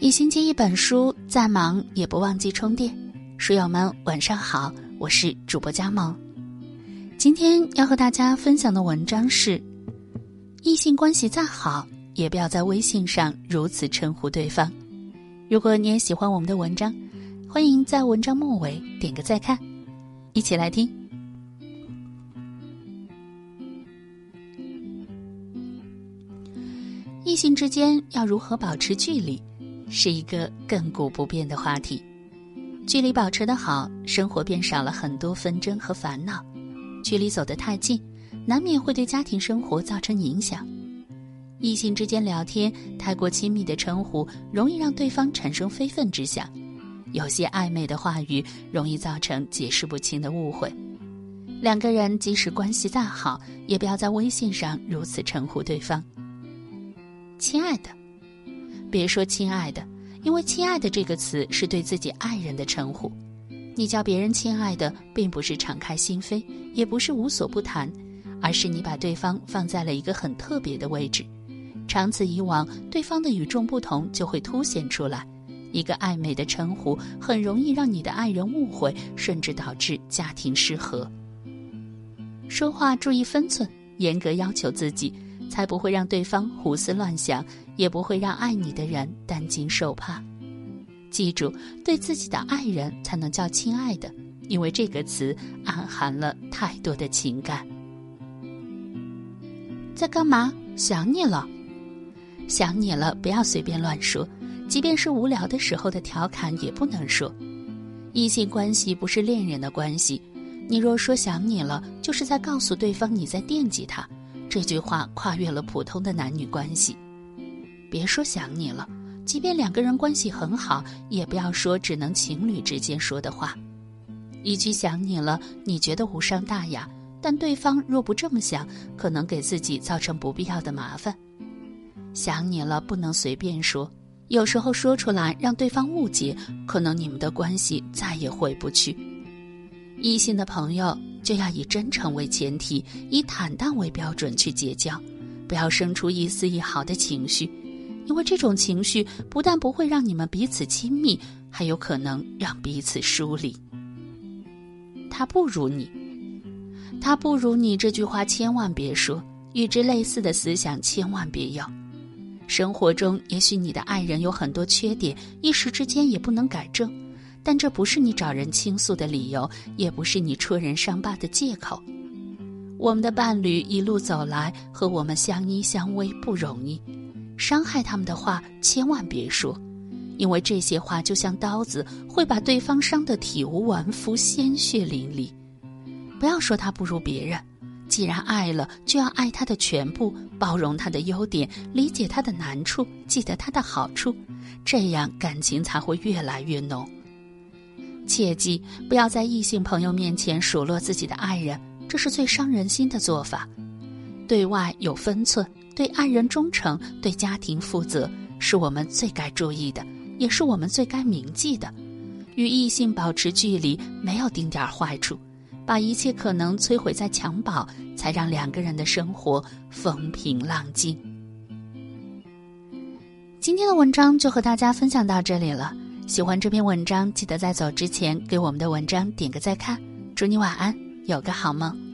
一星期一本书，再忙也不忘记充电。书友们，晚上好，我是主播佳萌。今天要和大家分享的文章是：异性关系再好，也不要在微信上如此称呼对方。如果你也喜欢我们的文章，欢迎在文章末尾点个再看，一起来听。异性之间要如何保持距离？是一个亘古不变的话题，距离保持的好，生活便少了很多纷争和烦恼；距离走得太近，难免会对家庭生活造成影响。异性之间聊天，太过亲密的称呼，容易让对方产生非分之想；有些暧昧的话语，容易造成解释不清的误会。两个人即使关系再好，也不要在微信上如此称呼对方。亲爱的。别说“亲爱的”，因为“亲爱的”这个词是对自己爱人的称呼。你叫别人“亲爱的”，并不是敞开心扉，也不是无所不谈，而是你把对方放在了一个很特别的位置。长此以往，对方的与众不同就会凸显出来。一个暧昧的称呼，很容易让你的爱人误会，甚至导致家庭失和。说话注意分寸，严格要求自己。才不会让对方胡思乱想，也不会让爱你的人担惊受怕。记住，对自己的爱人才能叫亲爱的，因为这个词暗含了太多的情感。在干嘛？想你了，想你了，不要随便乱说，即便是无聊的时候的调侃也不能说。异性关系不是恋人的关系，你若说想你了，就是在告诉对方你在惦记他。这句话跨越了普通的男女关系，别说想你了，即便两个人关系很好，也不要说只能情侣之间说的话。一句想你了，你觉得无伤大雅，但对方若不这么想，可能给自己造成不必要的麻烦。想你了不能随便说，有时候说出来让对方误解，可能你们的关系再也回不去。异性的朋友。就要以真诚为前提，以坦荡为标准去结交，不要生出一丝一毫的情绪，因为这种情绪不但不会让你们彼此亲密，还有可能让彼此疏离。他不如你，他不如你这句话千万别说，与之类似的思想千万别有。生活中也许你的爱人有很多缺点，一时之间也不能改正。但这不是你找人倾诉的理由，也不是你戳人伤疤的借口。我们的伴侣一路走来，和我们相依相偎不容易，伤害他们的话千万别说，因为这些话就像刀子，会把对方伤得体无完肤、鲜血淋漓。不要说他不如别人，既然爱了，就要爱他的全部，包容他的优点，理解他的难处，记得他的好处，这样感情才会越来越浓。切记不要在异性朋友面前数落自己的爱人，这是最伤人心的做法。对外有分寸，对爱人忠诚，对家庭负责，是我们最该注意的，也是我们最该铭记的。与异性保持距离，没有丁点儿坏处，把一切可能摧毁在襁褓，才让两个人的生活风平浪静。今天的文章就和大家分享到这里了。喜欢这篇文章，记得在走之前给我们的文章点个再看。祝你晚安，有个好梦。